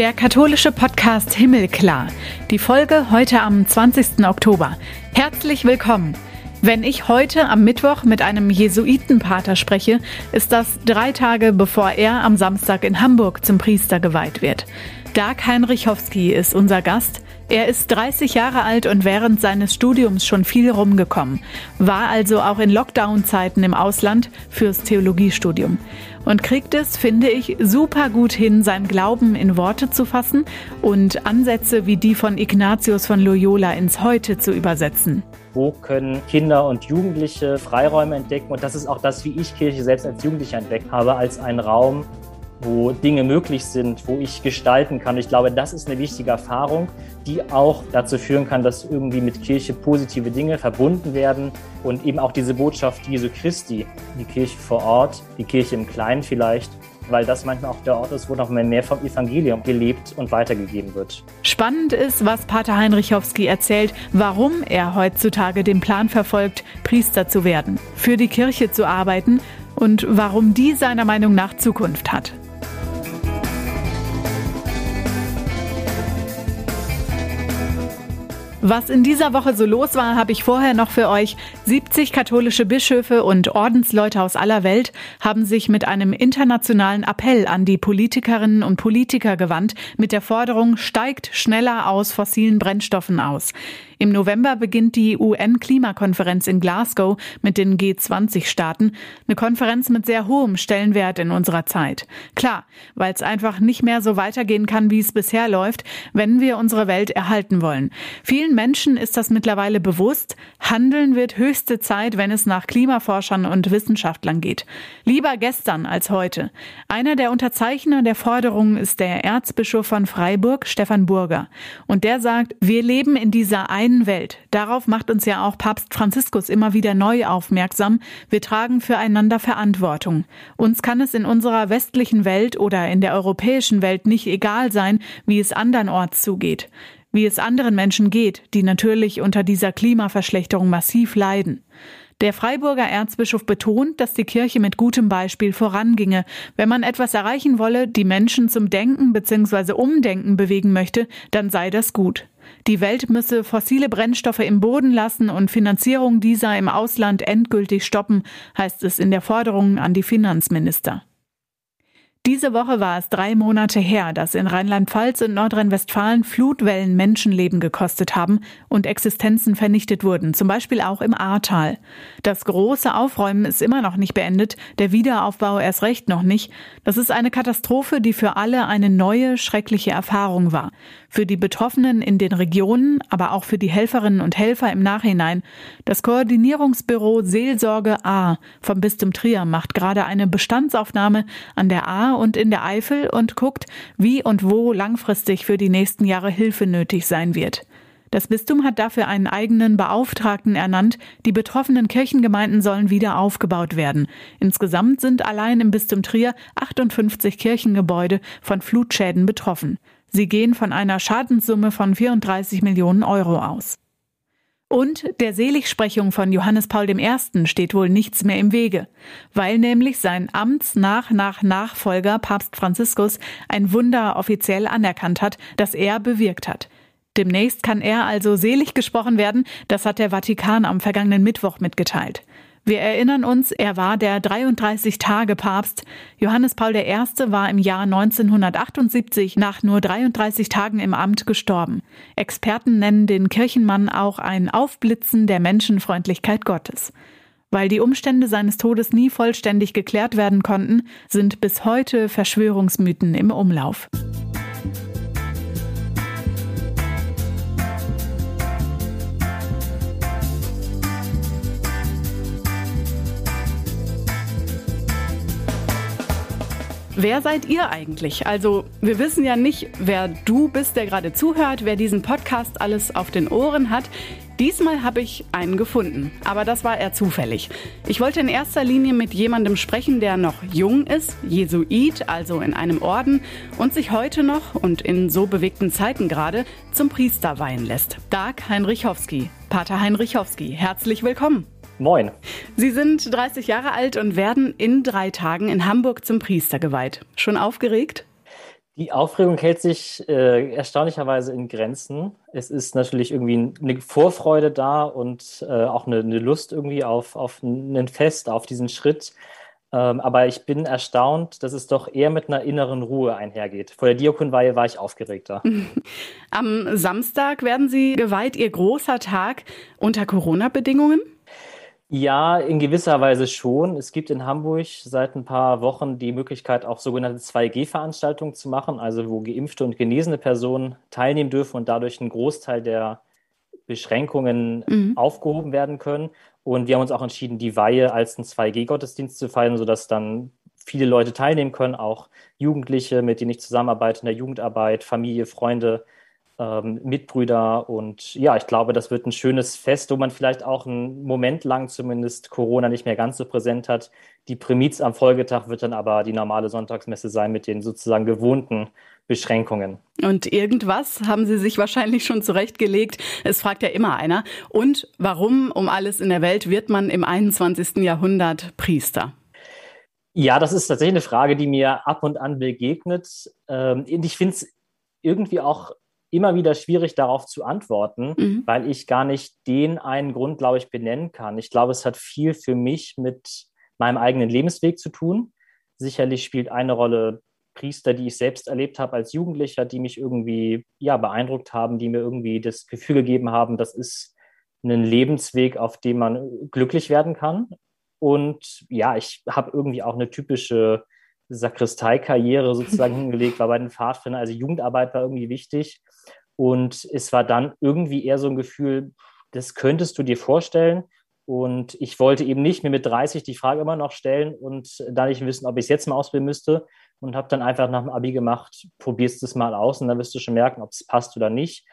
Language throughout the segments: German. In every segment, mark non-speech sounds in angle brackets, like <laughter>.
Der katholische Podcast Himmelklar. Die Folge heute am 20. Oktober. Herzlich willkommen. Wenn ich heute am Mittwoch mit einem Jesuitenpater spreche, ist das drei Tage bevor er am Samstag in Hamburg zum Priester geweiht wird. Dag Heinrichowski ist unser Gast. Er ist 30 Jahre alt und während seines Studiums schon viel rumgekommen, war also auch in Lockdown-Zeiten im Ausland fürs Theologiestudium und kriegt es, finde ich, super gut hin, seinen Glauben in Worte zu fassen und Ansätze wie die von Ignatius von Loyola ins Heute zu übersetzen. Wo können Kinder und Jugendliche Freiräume entdecken? Und das ist auch das, wie ich Kirche selbst als Jugendlicher entdeckt habe, als einen Raum, wo Dinge möglich sind, wo ich gestalten kann. Ich glaube, das ist eine wichtige Erfahrung, die auch dazu führen kann, dass irgendwie mit Kirche positive Dinge verbunden werden und eben auch diese Botschaft Jesu Christi, die Kirche vor Ort, die Kirche im Kleinen vielleicht, weil das manchmal auch der Ort ist, wo noch mehr vom Evangelium gelebt und weitergegeben wird. Spannend ist, was Pater Heinrichowski erzählt, warum er heutzutage den Plan verfolgt, Priester zu werden, für die Kirche zu arbeiten und warum die seiner Meinung nach Zukunft hat. Was in dieser Woche so los war, habe ich vorher noch für euch. 70 katholische Bischöfe und Ordensleute aus aller Welt haben sich mit einem internationalen Appell an die Politikerinnen und Politiker gewandt, mit der Forderung, steigt schneller aus fossilen Brennstoffen aus. Im November beginnt die UN-Klimakonferenz in Glasgow mit den G20-Staaten. Eine Konferenz mit sehr hohem Stellenwert in unserer Zeit. Klar, weil es einfach nicht mehr so weitergehen kann, wie es bisher läuft, wenn wir unsere Welt erhalten wollen. Vielen Menschen ist das mittlerweile bewusst. Handeln wird höchste Zeit, wenn es nach Klimaforschern und Wissenschaftlern geht. Lieber gestern als heute. Einer der Unterzeichner der Forderung ist der Erzbischof von Freiburg, Stefan Burger. Und der sagt, wir leben in dieser einen Welt. Darauf macht uns ja auch Papst Franziskus immer wieder neu aufmerksam. Wir tragen füreinander Verantwortung. Uns kann es in unserer westlichen Welt oder in der europäischen Welt nicht egal sein, wie es andernorts zugeht wie es anderen Menschen geht, die natürlich unter dieser Klimaverschlechterung massiv leiden. Der Freiburger Erzbischof betont, dass die Kirche mit gutem Beispiel voranginge. Wenn man etwas erreichen wolle, die Menschen zum Denken bzw. Umdenken bewegen möchte, dann sei das gut. Die Welt müsse fossile Brennstoffe im Boden lassen und Finanzierung dieser im Ausland endgültig stoppen, heißt es in der Forderung an die Finanzminister. Diese Woche war es drei Monate her, dass in Rheinland-Pfalz und Nordrhein-Westfalen Flutwellen Menschenleben gekostet haben und Existenzen vernichtet wurden, zum Beispiel auch im Ahrtal. Das große Aufräumen ist immer noch nicht beendet, der Wiederaufbau erst recht noch nicht. Das ist eine Katastrophe, die für alle eine neue, schreckliche Erfahrung war. Für die Betroffenen in den Regionen, aber auch für die Helferinnen und Helfer im Nachhinein. Das Koordinierungsbüro Seelsorge A vom Bistum Trier macht gerade eine Bestandsaufnahme an der A und in der Eifel und guckt, wie und wo langfristig für die nächsten Jahre Hilfe nötig sein wird. Das Bistum hat dafür einen eigenen Beauftragten ernannt. Die betroffenen Kirchengemeinden sollen wieder aufgebaut werden. Insgesamt sind allein im Bistum Trier 58 Kirchengebäude von Flutschäden betroffen. Sie gehen von einer Schadenssumme von 34 Millionen Euro aus. Und der Seligsprechung von Johannes Paul I. steht wohl nichts mehr im Wege, weil nämlich sein Amtsnach-Nach-Nachfolger Papst Franziskus ein Wunder offiziell anerkannt hat, das er bewirkt hat. Demnächst kann er also selig gesprochen werden, das hat der Vatikan am vergangenen Mittwoch mitgeteilt. Wir erinnern uns, er war der 33-Tage-Papst. Johannes Paul I. war im Jahr 1978 nach nur 33 Tagen im Amt gestorben. Experten nennen den Kirchenmann auch ein Aufblitzen der Menschenfreundlichkeit Gottes. Weil die Umstände seines Todes nie vollständig geklärt werden konnten, sind bis heute Verschwörungsmythen im Umlauf. Wer seid ihr eigentlich? Also, wir wissen ja nicht, wer du bist, der gerade zuhört, wer diesen Podcast alles auf den Ohren hat. Diesmal habe ich einen gefunden, aber das war eher zufällig. Ich wollte in erster Linie mit jemandem sprechen, der noch jung ist, Jesuit, also in einem Orden, und sich heute noch und in so bewegten Zeiten gerade zum Priester weihen lässt. Dag Heinrichowski. Pater Heinrichowski, herzlich willkommen. Moin. Sie sind 30 Jahre alt und werden in drei Tagen in Hamburg zum Priester geweiht. Schon aufgeregt? Die Aufregung hält sich äh, erstaunlicherweise in Grenzen. Es ist natürlich irgendwie eine Vorfreude da und äh, auch eine, eine, Lust irgendwie auf, auf ein Fest, auf diesen Schritt. Ähm, aber ich bin erstaunt, dass es doch eher mit einer inneren Ruhe einhergeht. Vor der Diakonweihe war ich aufgeregter. Am Samstag werden Sie geweiht, Ihr großer Tag unter Corona-Bedingungen? Ja, in gewisser Weise schon. Es gibt in Hamburg seit ein paar Wochen die Möglichkeit, auch sogenannte 2G-Veranstaltungen zu machen, also wo geimpfte und genesene Personen teilnehmen dürfen und dadurch ein Großteil der Beschränkungen mhm. aufgehoben werden können. Und wir haben uns auch entschieden, die Weihe als einen 2G-Gottesdienst zu feiern, sodass dann viele Leute teilnehmen können, auch Jugendliche, mit denen ich zusammenarbeite in der Jugendarbeit, Familie, Freunde, ähm, Mitbrüder. Und ja, ich glaube, das wird ein schönes Fest, wo man vielleicht auch einen Moment lang zumindest Corona nicht mehr ganz so präsent hat. Die Primiz am Folgetag wird dann aber die normale Sonntagsmesse sein mit den sozusagen gewohnten Beschränkungen. Und irgendwas haben Sie sich wahrscheinlich schon zurechtgelegt. Es fragt ja immer einer. Und warum um alles in der Welt wird man im 21. Jahrhundert Priester? Ja, das ist tatsächlich eine Frage, die mir ab und an begegnet. Ähm, ich finde es irgendwie auch immer wieder schwierig darauf zu antworten, mhm. weil ich gar nicht den einen Grund, glaube ich, benennen kann. Ich glaube, es hat viel für mich mit meinem eigenen Lebensweg zu tun. Sicherlich spielt eine Rolle Priester, die ich selbst erlebt habe als Jugendlicher, die mich irgendwie ja beeindruckt haben, die mir irgendwie das Gefühl gegeben haben, das ist ein Lebensweg, auf dem man glücklich werden kann. Und ja, ich habe irgendwie auch eine typische Sakristeikarriere sozusagen <laughs> hingelegt, war bei den Pfadfindern, also Jugendarbeit war irgendwie wichtig. Und es war dann irgendwie eher so ein Gefühl, das könntest du dir vorstellen. Und ich wollte eben nicht mir mit 30 die Frage immer noch stellen und da nicht wissen, ob ich es jetzt mal ausbilden müsste. Und habe dann einfach nach dem Abi gemacht, probierst es mal aus und dann wirst du schon merken, ob es passt oder nicht.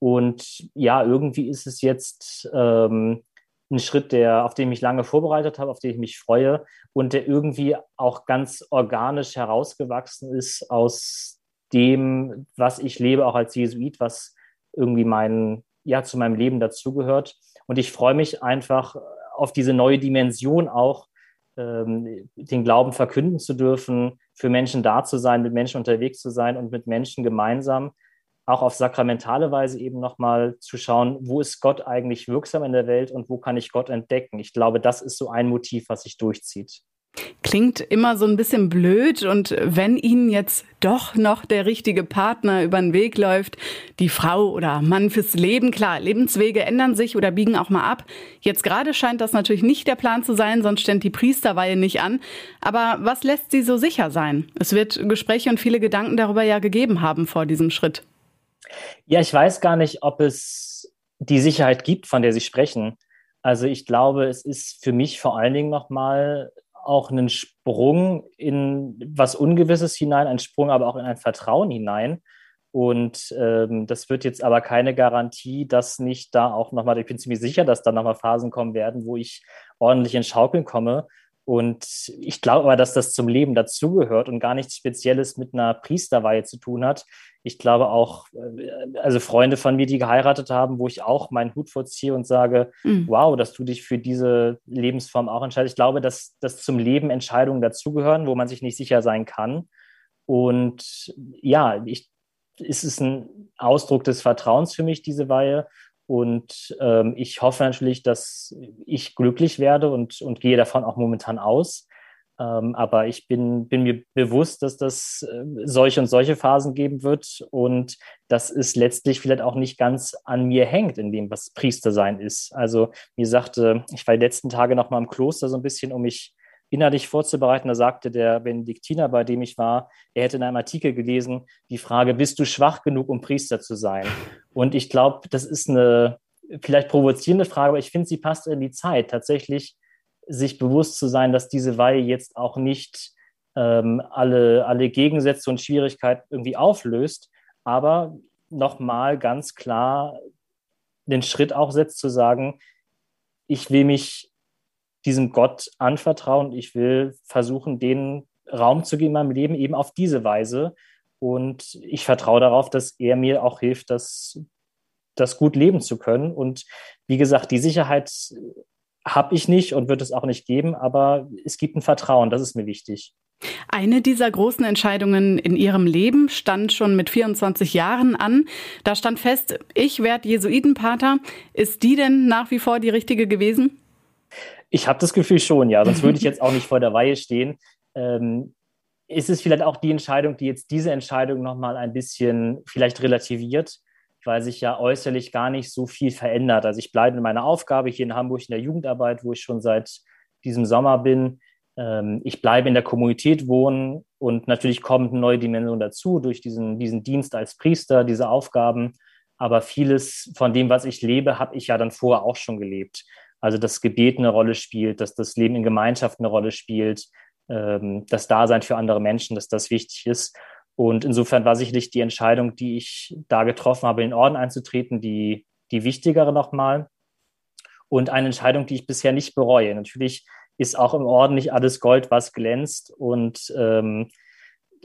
Und ja, irgendwie ist es jetzt ähm, ein Schritt, der, auf den ich mich lange vorbereitet habe, auf den ich mich freue und der irgendwie auch ganz organisch herausgewachsen ist aus dem, was ich lebe, auch als Jesuit, was irgendwie mein, ja, zu meinem Leben dazugehört. Und ich freue mich einfach auf diese neue Dimension auch, ähm, den Glauben verkünden zu dürfen, für Menschen da zu sein, mit Menschen unterwegs zu sein und mit Menschen gemeinsam auch auf sakramentale Weise eben nochmal zu schauen, wo ist Gott eigentlich wirksam in der Welt und wo kann ich Gott entdecken. Ich glaube, das ist so ein Motiv, was sich durchzieht. Klingt immer so ein bisschen blöd und wenn Ihnen jetzt doch noch der richtige Partner über den Weg läuft, die Frau oder Mann fürs Leben, klar, Lebenswege ändern sich oder biegen auch mal ab. Jetzt gerade scheint das natürlich nicht der Plan zu sein, sonst stellt die Priesterweihe nicht an. Aber was lässt Sie so sicher sein? Es wird Gespräche und viele Gedanken darüber ja gegeben haben vor diesem Schritt. Ja, ich weiß gar nicht, ob es die Sicherheit gibt, von der Sie sprechen. Also ich glaube, es ist für mich vor allen Dingen nochmal auch ein Sprung in was Ungewisses hinein, ein Sprung aber auch in ein Vertrauen hinein. Und ähm, das wird jetzt aber keine Garantie, dass nicht da auch nochmal, ich bin ziemlich sicher, dass da nochmal Phasen kommen werden, wo ich ordentlich in Schaukeln komme. Und ich glaube aber, dass das zum Leben dazugehört und gar nichts Spezielles mit einer Priesterweihe zu tun hat. Ich glaube auch, äh, also Freunde von mir, die geheiratet haben, wo ich auch meinen Hut vorziehe und sage, mhm. wow, dass du dich für diese Lebensform auch entscheidest. Ich glaube, dass, dass zum Leben Entscheidungen dazugehören, wo man sich nicht sicher sein kann. Und ja, ich, ist es ein Ausdruck des Vertrauens für mich, diese Weihe. Und ähm, ich hoffe natürlich, dass ich glücklich werde und, und gehe davon auch momentan aus. Ähm, aber ich bin, bin mir bewusst, dass das äh, solche und solche Phasen geben wird und dass es letztlich vielleicht auch nicht ganz an mir hängt, in dem, was Priester sein ist. Also mir sagte, ich war die letzten Tage noch mal im Kloster so ein bisschen, um mich innerlich vorzubereiten. Da sagte der Benediktiner, bei dem ich war, er hätte in einem Artikel gelesen, die Frage, bist du schwach genug, um Priester zu sein? Und ich glaube, das ist eine vielleicht provozierende Frage, aber ich finde, sie passt in die Zeit, tatsächlich sich bewusst zu sein, dass diese Weihe jetzt auch nicht ähm, alle, alle Gegensätze und Schwierigkeiten irgendwie auflöst, aber nochmal ganz klar den Schritt auch setzt zu sagen, ich will mich diesem Gott anvertrauen. Ich will versuchen, den Raum zu geben in meinem Leben eben auf diese Weise. Und ich vertraue darauf, dass er mir auch hilft, das, das gut leben zu können. Und wie gesagt, die Sicherheit habe ich nicht und wird es auch nicht geben, aber es gibt ein Vertrauen, das ist mir wichtig. Eine dieser großen Entscheidungen in Ihrem Leben stand schon mit 24 Jahren an. Da stand fest, ich werde Jesuitenpater. Ist die denn nach wie vor die richtige gewesen? Ich habe das Gefühl schon, ja. Sonst würde ich <laughs> jetzt auch nicht vor der Weihe stehen. Ähm, ist es vielleicht auch die Entscheidung, die jetzt diese Entscheidung nochmal ein bisschen vielleicht relativiert, weil sich ja äußerlich gar nicht so viel verändert. Also ich bleibe in meiner Aufgabe hier in Hamburg in der Jugendarbeit, wo ich schon seit diesem Sommer bin. Ähm, ich bleibe in der Kommunität wohnen und natürlich kommt eine neue Dimension dazu durch diesen, diesen Dienst als Priester, diese Aufgaben. Aber vieles von dem, was ich lebe, habe ich ja dann vorher auch schon gelebt. Also das Gebet eine Rolle spielt, dass das Leben in Gemeinschaft eine Rolle spielt, ähm, das Dasein für andere Menschen, dass das wichtig ist. Und insofern war sicherlich die Entscheidung, die ich da getroffen habe, in den Orden einzutreten, die, die wichtigere nochmal. Und eine Entscheidung, die ich bisher nicht bereue. Natürlich ist auch im Orden nicht alles Gold, was glänzt. Und, ähm,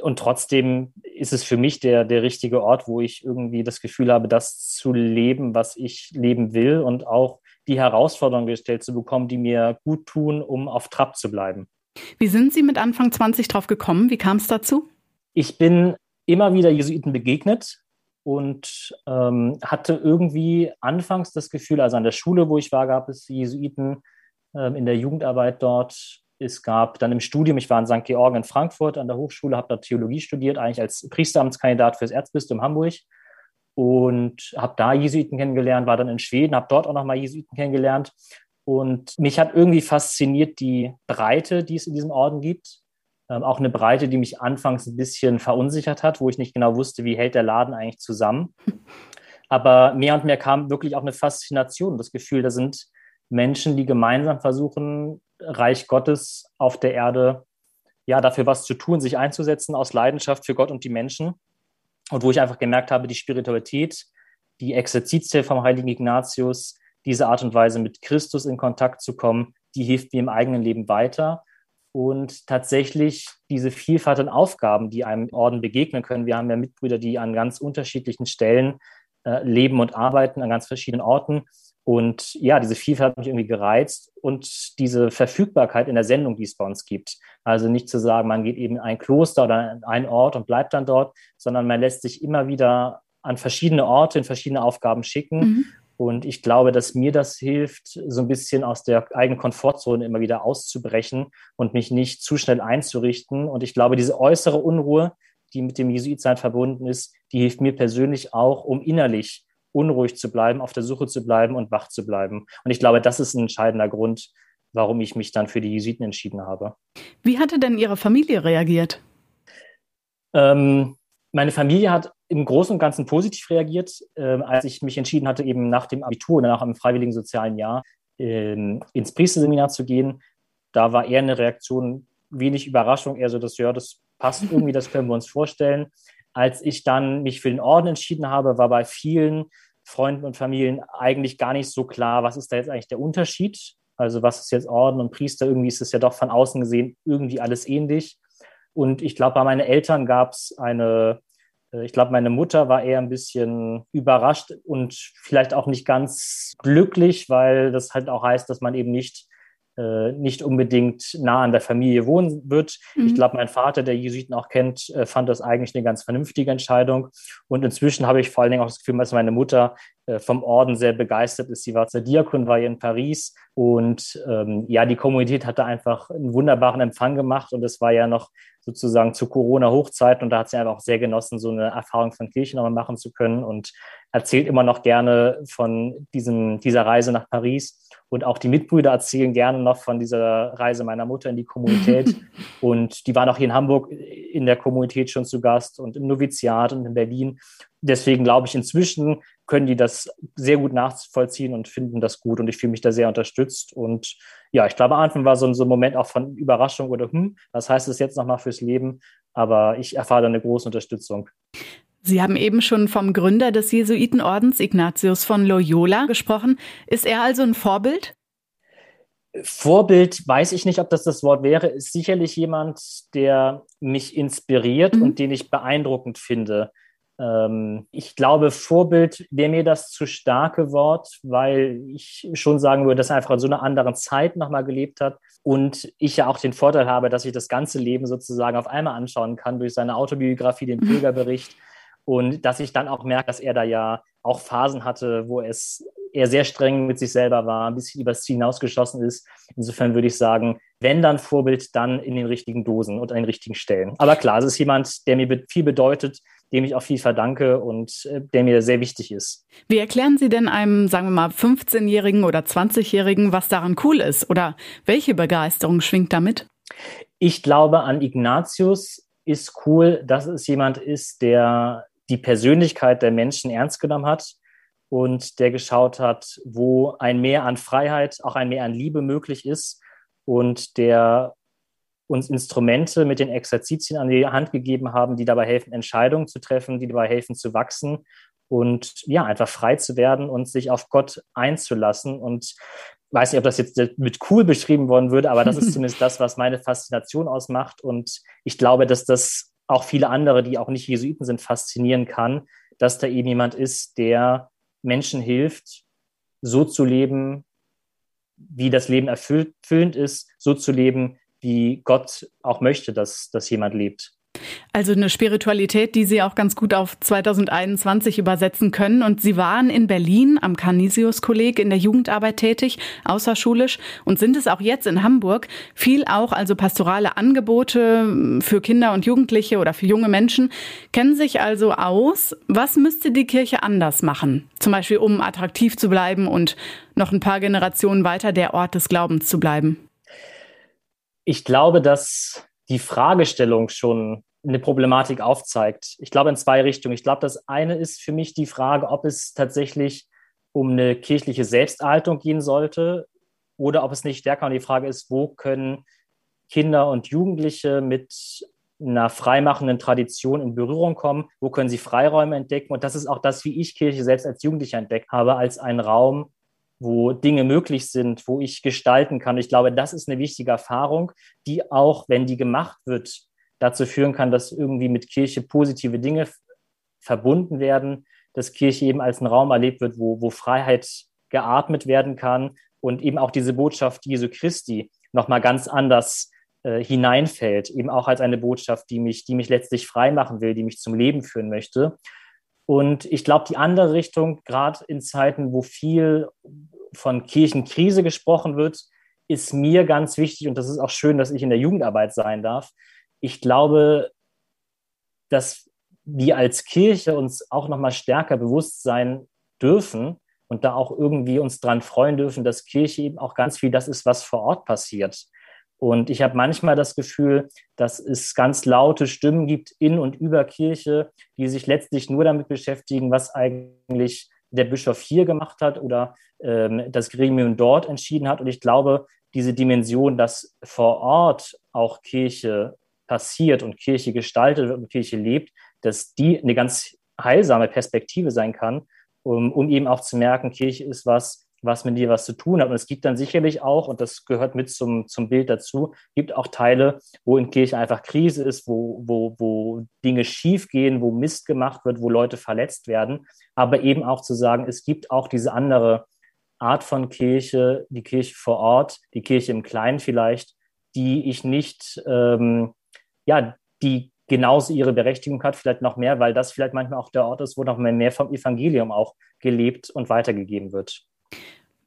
und trotzdem ist es für mich der, der richtige Ort, wo ich irgendwie das Gefühl habe, das zu leben, was ich leben will und auch die Herausforderungen gestellt zu bekommen, die mir gut tun, um auf Trab zu bleiben. Wie sind Sie mit Anfang 20 drauf gekommen? Wie kam es dazu? Ich bin immer wieder Jesuiten begegnet und ähm, hatte irgendwie anfangs das Gefühl, also an der Schule, wo ich war, gab es Jesuiten, ähm, in der Jugendarbeit dort. Es gab dann im Studium, ich war in St. Georgen in Frankfurt an der Hochschule, habe da Theologie studiert, eigentlich als Priesteramtskandidat fürs Erzbistum Hamburg und habe da Jesuiten kennengelernt, war dann in Schweden, habe dort auch nochmal Jesuiten kennengelernt. Und mich hat irgendwie fasziniert die Breite, die es in diesem Orden gibt. Ähm, auch eine Breite, die mich anfangs ein bisschen verunsichert hat, wo ich nicht genau wusste, wie hält der Laden eigentlich zusammen. <laughs> Aber mehr und mehr kam wirklich auch eine Faszination, das Gefühl, da sind Menschen, die gemeinsam versuchen, Reich Gottes auf der Erde, ja, dafür was zu tun, sich einzusetzen aus Leidenschaft für Gott und die Menschen. Und wo ich einfach gemerkt habe, die Spiritualität, die Exerzitien vom heiligen Ignatius, diese Art und Weise mit Christus in Kontakt zu kommen, die hilft mir im eigenen Leben weiter. Und tatsächlich diese Vielfalt an Aufgaben, die einem Orden begegnen können. Wir haben ja Mitbrüder, die an ganz unterschiedlichen Stellen äh, leben und arbeiten, an ganz verschiedenen Orten. Und ja, diese Vielfalt hat mich irgendwie gereizt und diese Verfügbarkeit in der Sendung, die es bei uns gibt. Also nicht zu sagen, man geht eben in ein Kloster oder in einen Ort und bleibt dann dort, sondern man lässt sich immer wieder an verschiedene Orte, in verschiedene Aufgaben schicken. Mhm. Und ich glaube, dass mir das hilft, so ein bisschen aus der eigenen Komfortzone immer wieder auszubrechen und mich nicht zu schnell einzurichten. Und ich glaube, diese äußere Unruhe, die mit dem Jesuitsein verbunden ist, die hilft mir persönlich auch, um innerlich unruhig zu bleiben, auf der Suche zu bleiben und wach zu bleiben. Und ich glaube, das ist ein entscheidender Grund, warum ich mich dann für die Jesuiten entschieden habe. Wie hatte denn Ihre Familie reagiert? Ähm, meine Familie hat im Großen und Ganzen positiv reagiert, äh, als ich mich entschieden hatte, eben nach dem Abitur oder nach einem freiwilligen sozialen Jahr äh, ins Priesterseminar zu gehen. Da war eher eine Reaktion, wenig Überraschung, eher so, dass ja, das passt irgendwie, das können wir uns vorstellen. Als ich dann mich für den Orden entschieden habe, war bei vielen Freunden und Familien eigentlich gar nicht so klar, was ist da jetzt eigentlich der Unterschied? Also was ist jetzt Orden und Priester? Irgendwie ist es ja doch von außen gesehen irgendwie alles ähnlich. Und ich glaube, bei meinen Eltern gab es eine, ich glaube, meine Mutter war eher ein bisschen überrascht und vielleicht auch nicht ganz glücklich, weil das halt auch heißt, dass man eben nicht äh, nicht unbedingt nah an der Familie wohnen wird. Mhm. Ich glaube, mein Vater, der Jesuiten auch kennt, äh, fand das eigentlich eine ganz vernünftige Entscheidung. Und inzwischen habe ich vor allen Dingen auch das Gefühl, dass meine Mutter äh, vom Orden sehr begeistert ist. Sie war zur Diakon, war hier in Paris und ähm, ja, die Kommunität hatte einfach einen wunderbaren Empfang gemacht und es war ja noch sozusagen zu Corona-Hochzeit und da hat sie einfach auch sehr genossen, so eine Erfahrung von Kirche nochmal machen zu können und erzählt immer noch gerne von diesem, dieser Reise nach Paris und auch die Mitbrüder erzählen gerne noch von dieser Reise meiner Mutter in die Kommunität <laughs> und die waren auch hier in Hamburg in der Kommunität schon zu Gast und im Noviziat und in Berlin. Deswegen glaube ich, inzwischen können die das sehr gut nachvollziehen und finden das gut. Und ich fühle mich da sehr unterstützt. Und ja, ich glaube, am Anfang war so ein, so ein Moment auch von Überraschung oder, hm, was heißt es jetzt nochmal fürs Leben? Aber ich erfahre da eine große Unterstützung. Sie haben eben schon vom Gründer des Jesuitenordens Ignatius von Loyola gesprochen. Ist er also ein Vorbild? Vorbild weiß ich nicht, ob das das Wort wäre, ist sicherlich jemand, der mich inspiriert mhm. und den ich beeindruckend finde ich glaube, Vorbild wäre mir das zu starke Wort, weil ich schon sagen würde, dass er einfach in so einer anderen Zeit nochmal gelebt hat und ich ja auch den Vorteil habe, dass ich das ganze Leben sozusagen auf einmal anschauen kann durch seine Autobiografie, den Pilgerbericht und dass ich dann auch merke, dass er da ja auch Phasen hatte, wo es er sehr streng mit sich selber war, ein bisschen übers Ziel hinausgeschossen ist. Insofern würde ich sagen, wenn dann Vorbild, dann in den richtigen Dosen und an den richtigen Stellen. Aber klar, es ist jemand, der mir viel bedeutet, dem ich auch viel verdanke und äh, der mir sehr wichtig ist. Wie erklären Sie denn einem, sagen wir mal, 15-Jährigen oder 20-Jährigen, was daran cool ist? Oder welche Begeisterung schwingt damit? Ich glaube, an Ignatius ist cool, dass es jemand ist, der die Persönlichkeit der Menschen ernst genommen hat und der geschaut hat, wo ein Mehr an Freiheit, auch ein Mehr an Liebe möglich ist und der uns Instrumente mit den Exerzitien an die Hand gegeben haben, die dabei helfen, Entscheidungen zu treffen, die dabei helfen zu wachsen und ja, einfach frei zu werden und sich auf Gott einzulassen. Und weiß nicht, ob das jetzt mit cool beschrieben worden würde, aber das ist <laughs> zumindest das, was meine Faszination ausmacht. Und ich glaube, dass das auch viele andere, die auch nicht Jesuiten sind, faszinieren kann, dass da eben jemand ist, der Menschen hilft, so zu leben, wie das Leben erfüllend ist, so zu leben, wie Gott auch möchte, dass, dass jemand lebt. Also eine Spiritualität, die Sie auch ganz gut auf 2021 übersetzen können. Und Sie waren in Berlin am Canisius-Kolleg in der Jugendarbeit tätig, außerschulisch, und sind es auch jetzt in Hamburg. Viel auch also pastorale Angebote für Kinder und Jugendliche oder für junge Menschen. Kennen sich also aus. Was müsste die Kirche anders machen? Zum Beispiel, um attraktiv zu bleiben und noch ein paar Generationen weiter der Ort des Glaubens zu bleiben. Ich glaube, dass die Fragestellung schon eine Problematik aufzeigt. Ich glaube in zwei Richtungen. Ich glaube, das eine ist für mich die Frage, ob es tatsächlich um eine kirchliche Selbsterhaltung gehen sollte oder ob es nicht stärker um die Frage ist, wo können Kinder und Jugendliche mit einer freimachenden Tradition in Berührung kommen, wo können sie Freiräume entdecken. Und das ist auch das, wie ich Kirche selbst als Jugendlicher entdeckt habe, als einen Raum, wo Dinge möglich sind, wo ich gestalten kann. Ich glaube, das ist eine wichtige Erfahrung, die auch, wenn die gemacht wird, dazu führen kann, dass irgendwie mit Kirche positive Dinge verbunden werden, dass Kirche eben als ein Raum erlebt wird, wo, wo Freiheit geatmet werden kann und eben auch diese Botschaft Jesu Christi nochmal ganz anders äh, hineinfällt, eben auch als eine Botschaft, die mich, die mich letztlich frei machen will, die mich zum Leben führen möchte. Und ich glaube, die andere Richtung, gerade in Zeiten, wo viel von Kirchenkrise gesprochen wird, ist mir ganz wichtig und das ist auch schön, dass ich in der Jugendarbeit sein darf. Ich glaube, dass wir als Kirche uns auch noch mal stärker bewusst sein dürfen und da auch irgendwie uns dran freuen dürfen, dass Kirche eben auch ganz viel das ist, was vor Ort passiert. Und ich habe manchmal das Gefühl, dass es ganz laute Stimmen gibt in und über Kirche, die sich letztlich nur damit beschäftigen, was eigentlich der Bischof hier gemacht hat oder ähm, das Gremium dort entschieden hat. Und ich glaube, diese Dimension, dass vor Ort auch Kirche passiert und Kirche gestaltet wird und Kirche lebt, dass die eine ganz heilsame Perspektive sein kann, um, um eben auch zu merken, Kirche ist was, was mit dir was zu tun hat. Und es gibt dann sicherlich auch, und das gehört mit zum, zum Bild dazu, gibt auch Teile, wo in Kirche einfach Krise ist, wo, wo, wo Dinge schiefgehen, wo Mist gemacht wird, wo Leute verletzt werden. Aber eben auch zu sagen, es gibt auch diese andere Art von Kirche, die Kirche vor Ort, die Kirche im Kleinen vielleicht, die ich nicht, ähm, ja, die genauso ihre Berechtigung hat, vielleicht noch mehr, weil das vielleicht manchmal auch der Ort ist, wo noch mehr vom Evangelium auch gelebt und weitergegeben wird.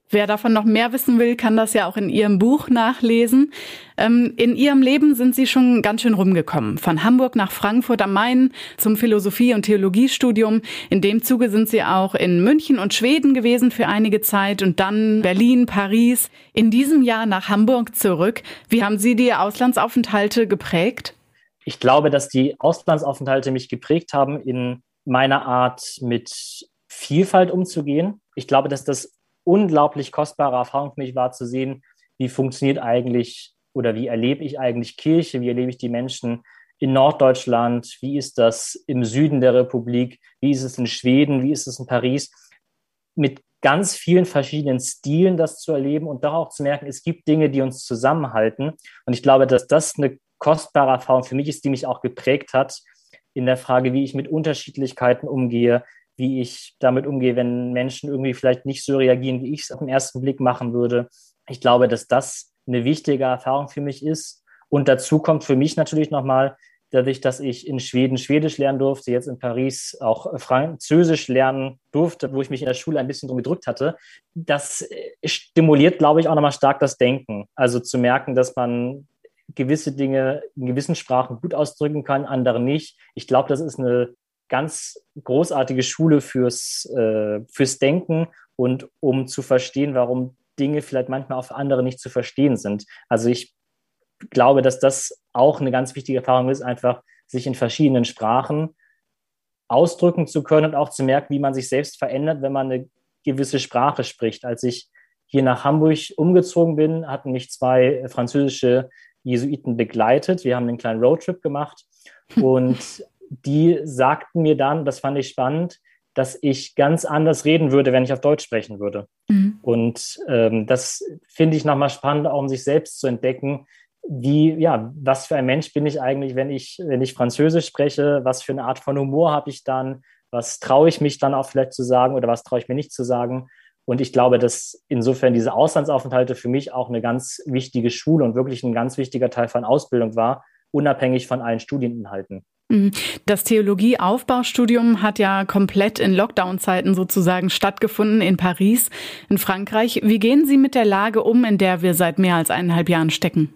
Wer davon noch mehr wissen will, kann das ja auch in Ihrem Buch nachlesen. Ähm, in Ihrem Leben sind Sie schon ganz schön rumgekommen. Von Hamburg nach Frankfurt am Main zum Philosophie- und Theologiestudium. In dem Zuge sind Sie auch in München und Schweden gewesen für einige Zeit und dann Berlin, Paris. In diesem Jahr nach Hamburg zurück. Wie haben Sie die Auslandsaufenthalte geprägt? Ich glaube, dass die Auslandsaufenthalte mich geprägt haben in meiner Art mit Vielfalt umzugehen. Ich glaube, dass das unglaublich kostbare Erfahrung für mich war zu sehen, wie funktioniert eigentlich oder wie erlebe ich eigentlich Kirche, wie erlebe ich die Menschen in Norddeutschland, wie ist das im Süden der Republik, wie ist es in Schweden, wie ist es in Paris, mit ganz vielen verschiedenen Stilen das zu erleben und doch auch zu merken, es gibt Dinge, die uns zusammenhalten. Und ich glaube, dass das eine kostbare Erfahrung für mich ist, die mich auch geprägt hat, in der Frage, wie ich mit Unterschiedlichkeiten umgehe, wie ich damit umgehe, wenn Menschen irgendwie vielleicht nicht so reagieren, wie ich es auf den ersten Blick machen würde. Ich glaube, dass das eine wichtige Erfahrung für mich ist. Und dazu kommt für mich natürlich nochmal, dadurch, dass ich in Schweden Schwedisch lernen durfte, jetzt in Paris auch Französisch lernen durfte, wo ich mich in der Schule ein bisschen drum gedrückt hatte, das stimuliert, glaube ich, auch nochmal stark das Denken. Also zu merken, dass man gewisse Dinge in gewissen Sprachen gut ausdrücken kann, andere nicht. Ich glaube, das ist eine ganz großartige Schule fürs, äh, fürs Denken und um zu verstehen, warum Dinge vielleicht manchmal auf andere nicht zu verstehen sind. Also ich glaube, dass das auch eine ganz wichtige Erfahrung ist, einfach sich in verschiedenen Sprachen ausdrücken zu können und auch zu merken, wie man sich selbst verändert, wenn man eine gewisse Sprache spricht. Als ich hier nach Hamburg umgezogen bin, hatten mich zwei französische Jesuiten begleitet. Wir haben einen kleinen Roadtrip gemacht <laughs> und die sagten mir dann, das fand ich spannend, dass ich ganz anders reden würde, wenn ich auf Deutsch sprechen würde. Mhm. Und ähm, das finde ich nochmal spannend, auch um sich selbst zu entdecken, wie, ja, was für ein Mensch bin ich eigentlich, wenn ich, wenn ich Französisch spreche, was für eine Art von Humor habe ich dann, was traue ich mich dann auch vielleicht zu sagen oder was traue ich mir nicht zu sagen. Und ich glaube, dass insofern diese Auslandsaufenthalte für mich auch eine ganz wichtige Schule und wirklich ein ganz wichtiger Teil von Ausbildung war, unabhängig von allen Studieninhalten. Mhm. Das Theologieaufbaustudium hat ja komplett in Lockdown-Zeiten sozusagen stattgefunden in Paris, in Frankreich. Wie gehen Sie mit der Lage um, in der wir seit mehr als eineinhalb Jahren stecken?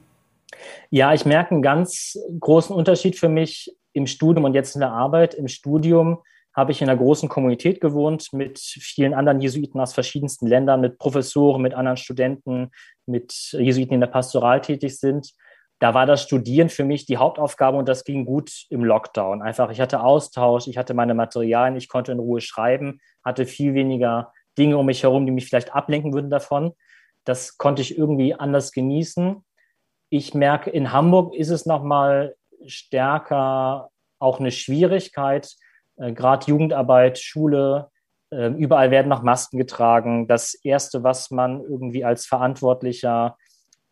Ja, ich merke einen ganz großen Unterschied für mich im Studium und jetzt in der Arbeit. Im Studium habe ich in einer großen Kommunität gewohnt mit vielen anderen Jesuiten aus verschiedensten Ländern, mit Professoren, mit anderen Studenten, mit Jesuiten, die in der Pastoral tätig sind. Da war das Studieren für mich die Hauptaufgabe und das ging gut im Lockdown. Einfach, ich hatte Austausch, ich hatte meine Materialien, ich konnte in Ruhe schreiben, hatte viel weniger Dinge um mich herum, die mich vielleicht ablenken würden davon. Das konnte ich irgendwie anders genießen. Ich merke, in Hamburg ist es nochmal stärker auch eine Schwierigkeit, äh, gerade Jugendarbeit, Schule, äh, überall werden noch Masken getragen. Das Erste, was man irgendwie als Verantwortlicher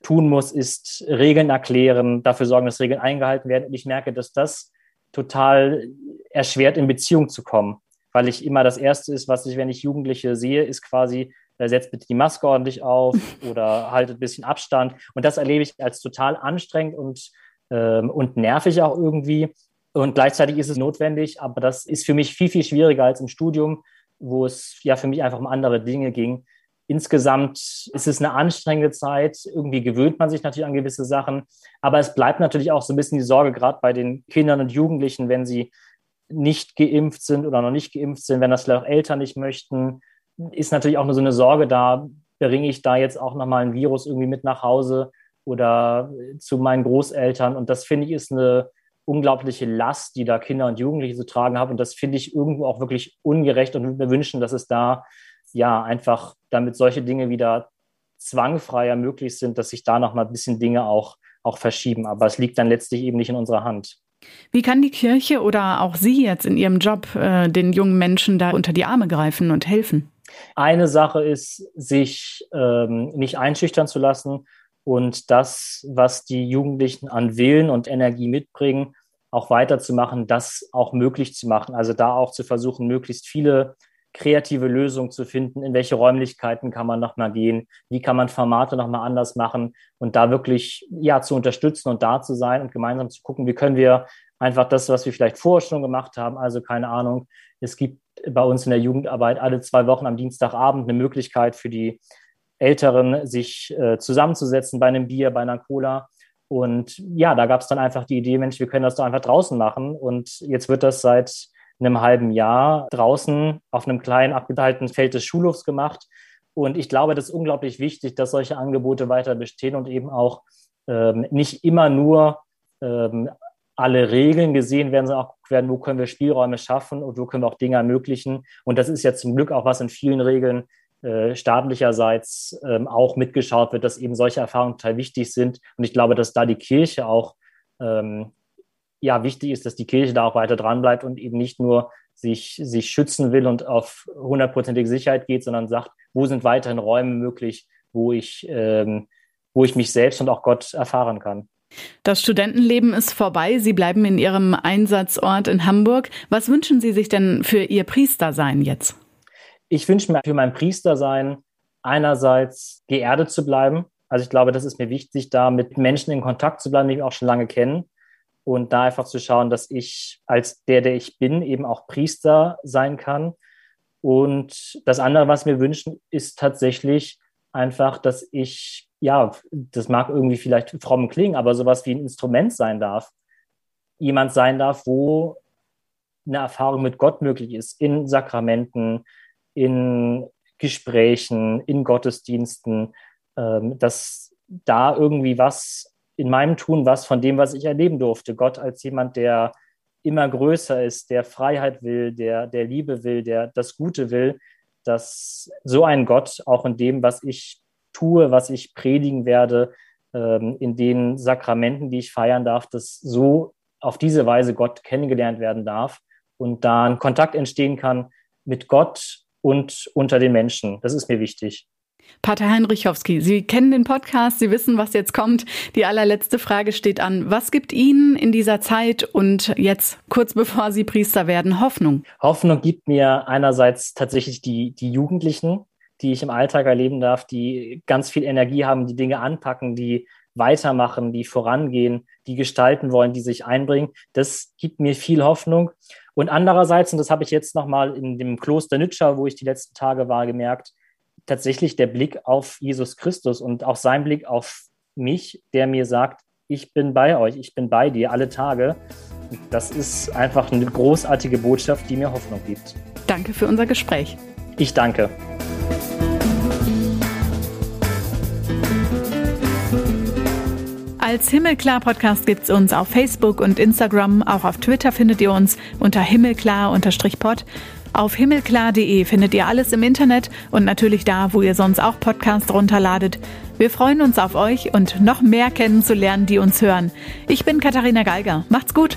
tun muss, ist Regeln erklären, dafür sorgen, dass Regeln eingehalten werden. Und ich merke, dass das total erschwert, in Beziehung zu kommen, weil ich immer das Erste ist, was ich, wenn ich Jugendliche sehe, ist quasi, äh, setzt bitte die Maske ordentlich auf <laughs> oder haltet ein bisschen Abstand. Und das erlebe ich als total anstrengend und, ähm, und nervig auch irgendwie. Und gleichzeitig ist es notwendig, aber das ist für mich viel, viel schwieriger als im Studium, wo es ja für mich einfach um andere Dinge ging. Insgesamt ist es eine anstrengende Zeit. Irgendwie gewöhnt man sich natürlich an gewisse Sachen. Aber es bleibt natürlich auch so ein bisschen die Sorge, gerade bei den Kindern und Jugendlichen, wenn sie nicht geimpft sind oder noch nicht geimpft sind, wenn das vielleicht auch Eltern nicht möchten, ist natürlich auch nur so eine Sorge da, bringe ich da jetzt auch nochmal ein Virus irgendwie mit nach Hause oder zu meinen Großeltern. Und das finde ich ist eine unglaubliche Last, die da Kinder und Jugendliche zu tragen haben. Und das finde ich irgendwo auch wirklich ungerecht und wir wünschen, dass es da ja einfach, damit solche Dinge wieder zwangfreier möglich sind, dass sich da noch mal ein bisschen Dinge auch, auch verschieben. Aber es liegt dann letztlich eben nicht in unserer Hand. Wie kann die Kirche oder auch Sie jetzt in Ihrem Job äh, den jungen Menschen da unter die Arme greifen und helfen? Eine Sache ist, sich ähm, nicht einschüchtern zu lassen und das, was die Jugendlichen an Willen und Energie mitbringen, auch weiterzumachen, das auch möglich zu machen. Also da auch zu versuchen, möglichst viele kreative Lösungen zu finden, in welche Räumlichkeiten kann man nochmal gehen, wie kann man Formate nochmal anders machen und da wirklich ja zu unterstützen und da zu sein und gemeinsam zu gucken, wie können wir einfach das, was wir vielleicht vorher schon gemacht haben, also keine Ahnung, es gibt bei uns in der Jugendarbeit alle zwei Wochen am Dienstagabend eine Möglichkeit für die Älteren, sich äh, zusammenzusetzen bei einem Bier, bei einer Cola. Und ja, da gab es dann einfach die Idee, Mensch, wir können das doch einfach draußen machen. Und jetzt wird das seit einem halben Jahr draußen auf einem kleinen abgeteilten Feld des Schulhofs gemacht. Und ich glaube, das ist unglaublich wichtig, dass solche Angebote weiter bestehen und eben auch ähm, nicht immer nur ähm, alle Regeln gesehen werden, sondern auch werden, wo können wir Spielräume schaffen und wo können wir auch Dinge ermöglichen. Und das ist ja zum Glück auch was in vielen Regeln äh, staatlicherseits ähm, auch mitgeschaut wird, dass eben solche Erfahrungen total wichtig sind. Und ich glaube, dass da die Kirche auch ähm, ja wichtig ist, dass die Kirche da auch weiter dran bleibt und eben nicht nur sich, sich schützen will und auf hundertprozentige Sicherheit geht, sondern sagt, wo sind weiterhin Räume möglich, wo ich, ähm, wo ich mich selbst und auch Gott erfahren kann. Das Studentenleben ist vorbei. Sie bleiben in Ihrem Einsatzort in Hamburg. Was wünschen Sie sich denn für Ihr Priestersein jetzt? Ich wünsche mir für mein Priestersein einerseits geerdet zu bleiben. Also ich glaube, das ist mir wichtig, da mit Menschen in Kontakt zu bleiben, die ich auch schon lange kenne. Und da einfach zu schauen, dass ich als der, der ich bin, eben auch Priester sein kann. Und das andere, was wir wünschen, ist tatsächlich einfach, dass ich, ja, das mag irgendwie vielleicht fromm klingen, aber sowas wie ein Instrument sein darf. Jemand sein darf, wo eine Erfahrung mit Gott möglich ist, in Sakramenten, in Gesprächen, in Gottesdiensten, ähm, dass da irgendwie was in meinem Tun, was von dem, was ich erleben durfte, Gott als jemand, der immer größer ist, der Freiheit will, der, der Liebe will, der das Gute will, dass so ein Gott auch in dem, was ich tue, was ich predigen werde, ähm, in den Sakramenten, die ich feiern darf, dass so auf diese Weise Gott kennengelernt werden darf und da ein Kontakt entstehen kann mit Gott und unter den Menschen. Das ist mir wichtig. Pater Heinrichowski, Sie kennen den Podcast, Sie wissen, was jetzt kommt. Die allerletzte Frage steht an. Was gibt Ihnen in dieser Zeit und jetzt kurz bevor Sie Priester werden Hoffnung? Hoffnung gibt mir einerseits tatsächlich die, die Jugendlichen, die ich im Alltag erleben darf, die ganz viel Energie haben, die Dinge anpacken, die weitermachen, die vorangehen, die gestalten wollen, die sich einbringen. Das gibt mir viel Hoffnung. Und andererseits, und das habe ich jetzt nochmal in dem Kloster Nützschau, wo ich die letzten Tage war, gemerkt, tatsächlich der Blick auf Jesus Christus und auch sein Blick auf mich, der mir sagt, ich bin bei euch, ich bin bei dir alle Tage. Das ist einfach eine großartige Botschaft, die mir Hoffnung gibt. Danke für unser Gespräch. Ich danke. Als Himmelklar-Podcast gibt es uns auf Facebook und Instagram. Auch auf Twitter findet ihr uns unter himmelklar-pod. Auf himmelklar.de findet ihr alles im Internet und natürlich da, wo ihr sonst auch Podcasts runterladet. Wir freuen uns auf euch und noch mehr kennenzulernen, die uns hören. Ich bin Katharina Geiger. Macht's gut!